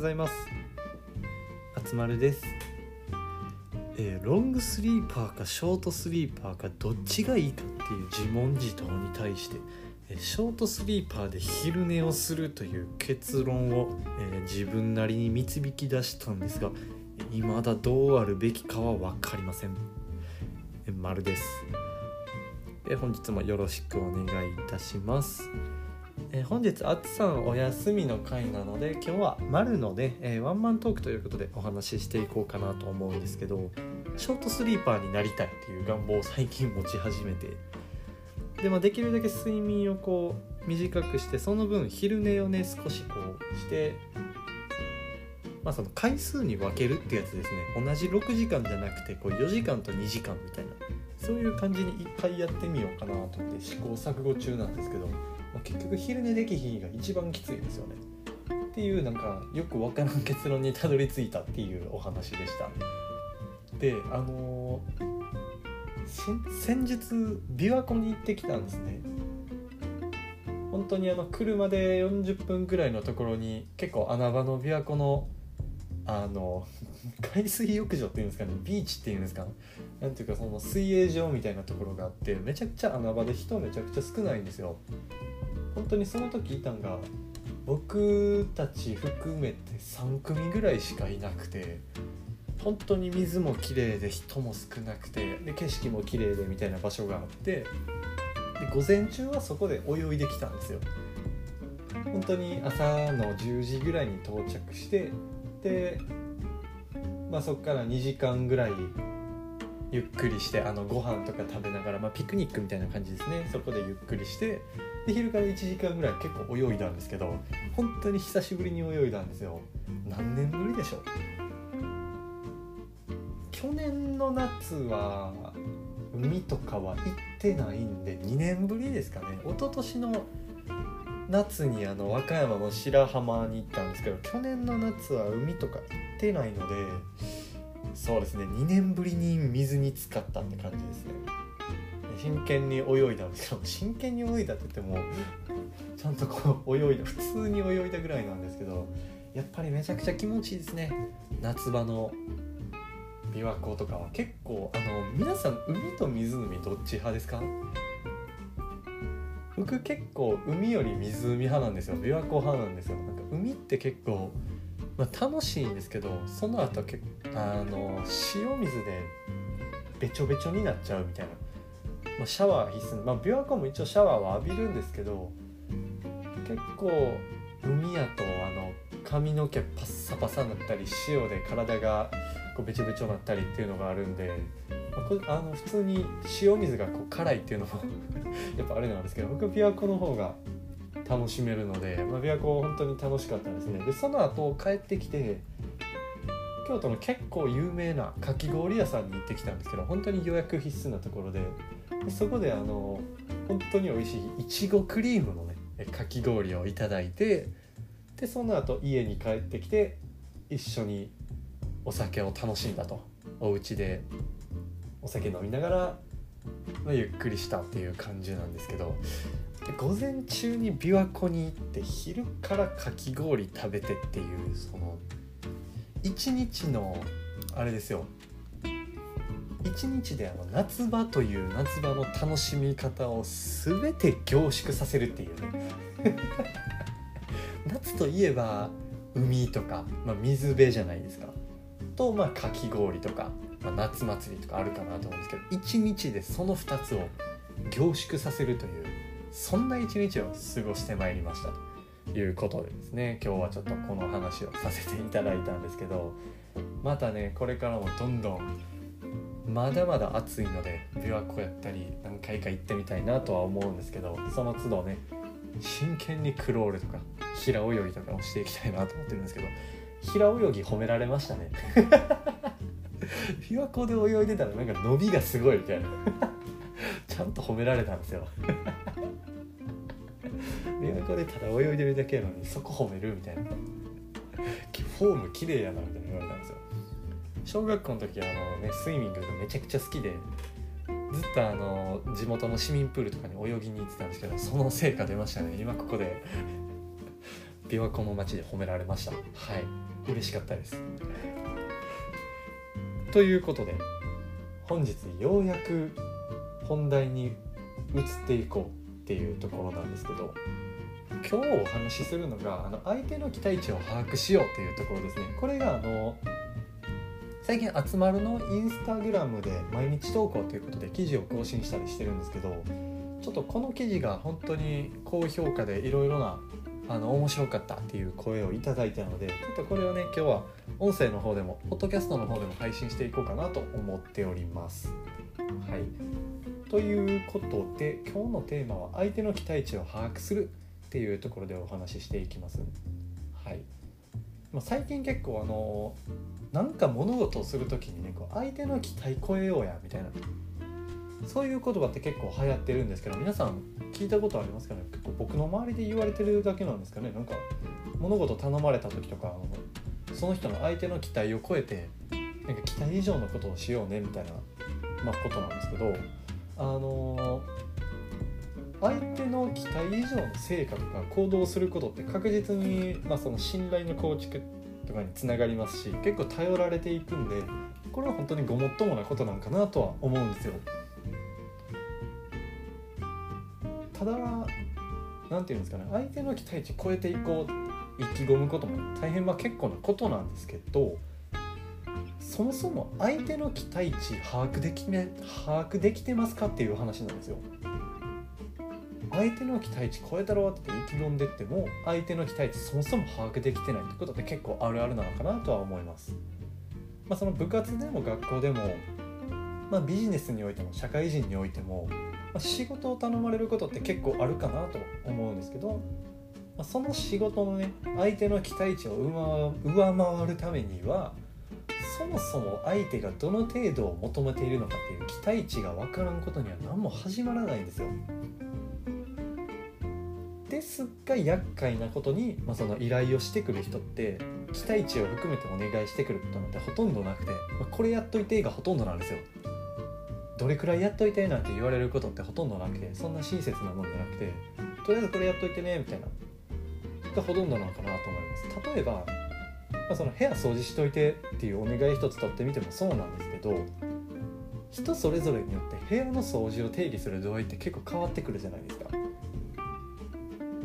ございます。あつまるです、えーロングスリーパーかショートスリーパーかどっちがいいかっていう自問自答に対して、えーショートスリーパーで昼寝をするという結論を、えー自分なりに導き出したんですが未だどうあるべきかは分かりません。えー丸です。えー本日もよろしくお願いいたします。えー本日あつさんお休みの回なので今日は丸ので、えーワンマントークということでお話ししていこうかなと思うんですけどショートスリーパーになりたいっていう願望を最近持ち始めて。で、まあ、できるだけ睡眠をこう短くしてその分昼寝をね少しこうしてまあその回数に分けるってやつですね。同じ6時間じゃなくてこう4時間と2時間みたいなそういう感じにいっぱいやってみようかなと思って試行錯誤中なんですけど、結局昼寝できひんが一番きついですよね。っていうなんかよくわからん結論にたどり着いたっていうお話でした。であのー先先日琵琶湖に行ってきたんですね。本当にあの車で40分ぐらいのところに結構穴場の琵琶湖のあの 海水浴場っていうんですかねビーチっていうんですかなんていうかその水泳場みたいなところがあってめちゃくちゃ穴場で人めちゃくちゃ少ないんですよ。本当にその時いたんが僕たち含めて3組ぐらいしかいなくて本当に水も綺麗で人も少なくてで景色も綺麗でみたいな場所があってで午前中はそこで泳いできたんですよ。本当に朝の10時ぐらいに到着して、まあ、そこから2時間ぐらいゆっくりしてあのご飯とか食べながら、まあ、ピクニックみたいな感じですね。そこでゆっくりしてで昼から1時間ぐらい結構泳いだんですけど本当に久しぶりに泳いだんですよ。何年ぶりでしょう？去年の夏は海とかは行ってないんで2年ぶりですかね。一昨年の夏にあの和歌山の白浜に行ったんですけど去年の夏は海とか行ってないのでそうですね2年ぶりに水に浸かったって感じですね。真剣に泳いだんですけど真剣に泳いだって言ってもちゃんとこう泳いだ普通に泳いだぐらいなんですけどやっぱりめちゃくちゃ気持ちいいですね。夏場の琵琶湖とかは。結構あの皆さん海と湖どっち派ですか？僕結構海より湖派なんですよ。琵琶湖派なんですよ。なんか海って結構、まあ、楽しいんですけどその後けあの塩水でべちょべちょになっちゃうみたいな、まあ、シャワー必須まあ琵琶湖も一応シャワーは浴びるんですけど結構海やとあの髪の毛パッサパサになったり塩で体がこうべちょべちょになったりっていうのがあるんで、あの普通に塩水がこう辛いっていうのも やっぱあれなんですけど僕琵琶湖の方が楽しめるので、まあ、琵琶湖本当に楽しかったですね。でその後帰ってきて京都の結構有名なかき氷屋さんに行ってきたんですけど本当に予約必須なところででそこであの本当に美味しいいちごクリームのねかき氷をいただいてでその後家に帰ってきて一緒にお酒を楽しんだと。お家でお酒飲みながら、まあ、ゆっくりしたっていう感じなんですけど午前中に琵琶湖に行って昼からかき氷食べてっていうその一日のあれですよ。一日であの夏場という夏場の楽しみ方を全て凝縮させるっていうね。夏といえば海とか、まあ、水辺じゃないですか。と、まあ、かき氷とか、まあ、夏祭りとかあるかなと思うんですけど一日でその2つを凝縮させるというそんな一日を過ごしてまいりましたということでですね今日はちょっとこの話をさせていただいたんですけどまたねこれからもどんどんまだまだ暑いので琵琶湖やったり何回か行ってみたいなとは思うんですけどその都度ね真剣にクロールとか平泳ぎとかをしていきたいなと思ってるんですけど平泳ぎ褒められましたね。琵琶湖で泳いでたらなんか伸びがすごいみたいな。ちゃんと褒められたんですよ。琵琶湖でただ泳いでるだけなのにそこ褒めるみたいな。フォーム綺麗やなみたいな言われたんですよ。小学校の時あのねスイミングがめちゃくちゃ好きでずっとあの地元の市民プールとかに泳ぎに行ってたんですけどその成果出ましたね。今ここで。琵琶湖の街で褒められました。はい。嬉しかったです。ということで本日ようやく本題に移っていこうっていうところなんですけど今日お話しするのがあの相手の期待値を把握しようっていうところですね。これがあの最近集まるのインスタグラムで毎日投稿ということで記事を更新したりしてるんですけどちょっとこの記事が本当に高評価でいろいろなあの面白かったっていう声をいただいたのでちょっとこれをね今日は音声の方でもポッドキャストの方でも配信していこうかなと思っております。はいということで今日のテーマは相手の期待値を把握するっていうところでお話ししていきます。はいまあ、最近結構あのなんか物事をする時にねこう相手の期待超えようやみたいなそういう言葉って結構流行ってるんですけど皆さん聞いたことありますかね？結構僕の周りで言われてるだけなんですかね？なんか物事頼まれた時とかその人の相手の期待を超えてなんか期待以上のことをしようねみたいな、まあ、ことなんですけどあのー、相手の期待以上の成果とか行動することって確実に、まあ、その信頼の構築とかにつながりますし結構頼られていくんでこれは本当にごもっともなことなんかなとは思うんですよ。ただ何て言うんですかね相手の期待値超えていこう意気込むことも大変まあ結構なことなんですけどそもそも相手の期待値把握でき,、ね、把握できてますかっていう話なんですよ。相手の期待値超えたろって意気込んでっても相手の期待値そもそも把握できてないってことって結構あるあるなのかなとは思います。まあ、その部活でも学校でも、まあ、ビジネスにおいても社会人においても仕事を頼まれることって結構あるかなと思うんですけど、まその仕事のね相手の期待値を上回るためにはそもそも相手がどの程度を求めているのかっていう期待値が分からんことには何も始まらないんですよ。ですが厄介なことに、まあ、その依頼をしてくる人って期待値を含めてお願いしてくることなんてほとんどなくて、まあ、これやっといてがほとんどなんですよ。どれくらいやっといてなんて言われることってほとんどなくてそんな親切なもんじゃなくてとりあえずこれやっといてねみたいながほとんどなのかなと思います例えば、まあ、その部屋掃除しといてっていうお願い一つ取ってみてもそうなんですけど人それぞれによって部屋の掃除を定義する度合いって結構変わってくるじゃないですか。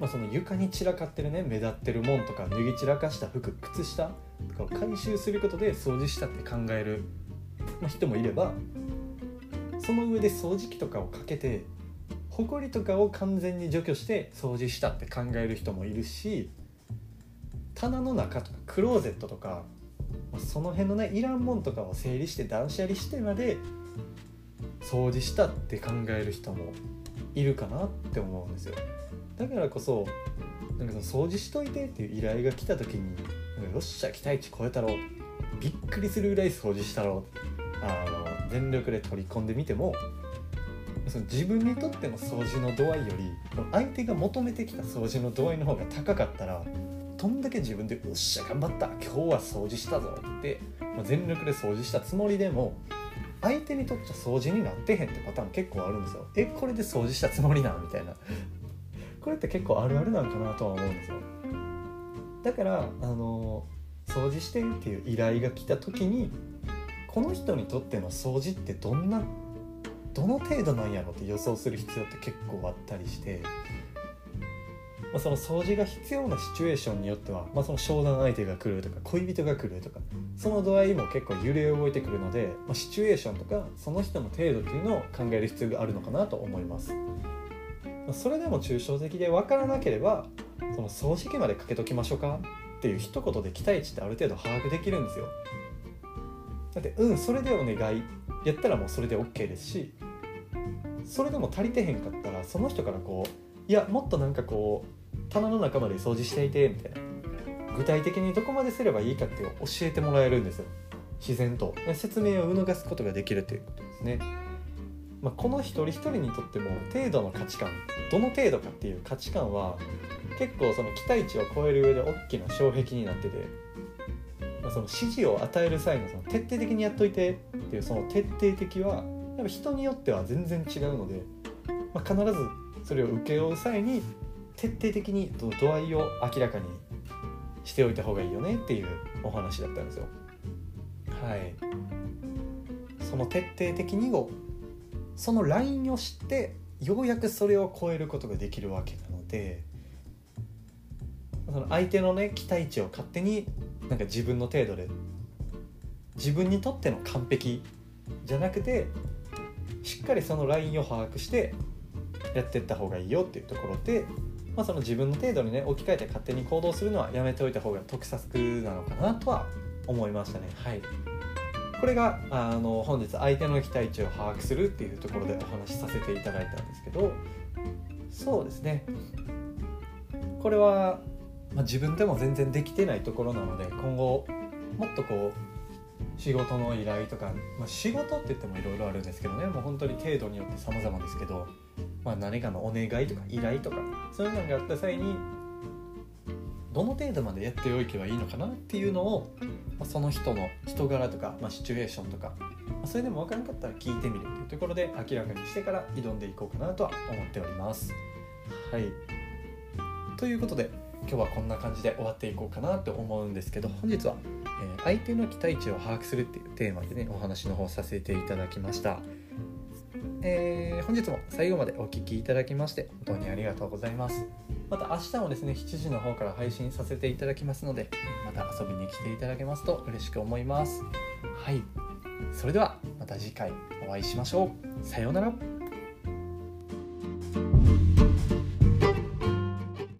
まあ、その床に散らかってるね目立ってるもんとか脱ぎ散らかした服靴下とかを回収することで掃除したって考える、まあ、人もいればその上で掃除機とかをかけてほこりとかを完全に除去して掃除したって考える人もいるし棚の中とかクローゼットとかその辺のねいらんもんとかを整理して断捨離してまで掃除したって考える人もいるかなって思うんですよ。だからこそなんかその掃除しといてっていう依頼が来た時に「よっしゃ期待値超えたろ」びっくりするぐらい掃除したろあの全力で取り込んでみてもその自分にとっての掃除の度合いより相手が求めてきた掃除の度合いの方が高かったらどんだけ自分で「よっしゃ頑張った今日は掃除したぞ」って全力で掃除したつもりでも相手にとっちゃ掃除になってへんってパターン結構あるんですよ。えこれで掃除したつもりなみたいな。これって結構あるあるなんかなとは思うんですよ。だからあの掃除してっていう依頼が来た時にこの人にとっての掃除ってどんなどの程度なんやろって予想する必要って結構あったりして、まあ、その掃除が必要なシチュエーションによっては、まあ、その商談相手が来るとか恋人が来るとかその度合いも結構揺れ動いてくるので、まあ、シチュエーションとかその人の程度っていうのを考える必要があるのかなと思います。それでも抽象的で分からなければその掃除機までかけときましょうかっていう一言で期待値ってある程度把握できるんですよ。だってうんそれでお願いやったらもうそれで OK ですしそれでも足りてへんかったらその人からこういやもっとなんかこう棚の中まで掃除していてみたいな。具体的にどこまですればいいかって教えてもらえるんですよ。自然と。説明を促すことができるということですね、まあ、この一人一人にとっても程度の価値観どの程度かっていう価値観は結構その期待値を超える上で大きな障壁になってて、その指示を与える際のその徹底的にやっといてっていうその徹底的はやっぱ人によっては全然違うので、まあ、必ずそれを請け負う際に徹底的に度合いを明らかにしておいた方がいいよねっていうお話だったんですよ。はいその徹底的にをそのラインを知ってようやくそれを超えることができるわけなのでその相手のね期待値を勝手になんか自分の程度で。自分にとっての完璧じゃなくてしっかりそのラインを把握してやっていった方がいいよっていうところで、まあ、その自分の程度にね置き換えて勝手に行動するのはやめておいた方が得策なのかなとは思いましたね。はい。これがあの本日相手の期待値を把握するっていうところでお話しさせていただいたんですけどそうですね。これは、まあ、自分でも全然できてないところなので今後もっとこう仕事の依頼とか、まあ、仕事って言ってもいろいろあるんですけどねもう本当に程度によって様々ですけど、まあ、何かのお願いとか依頼とかそういうのがあった際にどの程度までやっておけばいいのかなっていうのを、まあ、その人の人柄とか、まあ、シチュエーションとか、まあ、それでも分からなかったら聞いてみるというところで明らかにしてから挑んでいこうかなとは思っております。はいということで今日はこんな感じで終わっていこうかなと思うんですけど本日は、えー、相手の期待値を把握するっていうテーマでねお話の方させていただきました。えー、本日も最後までお聴きいただきまして本当にありがとうございます。また明日もですね7時の方から配信させていただきますのでまた遊びに来ていただけますと嬉しく思います。はい。それではまた次回お会いしましょう。さようなら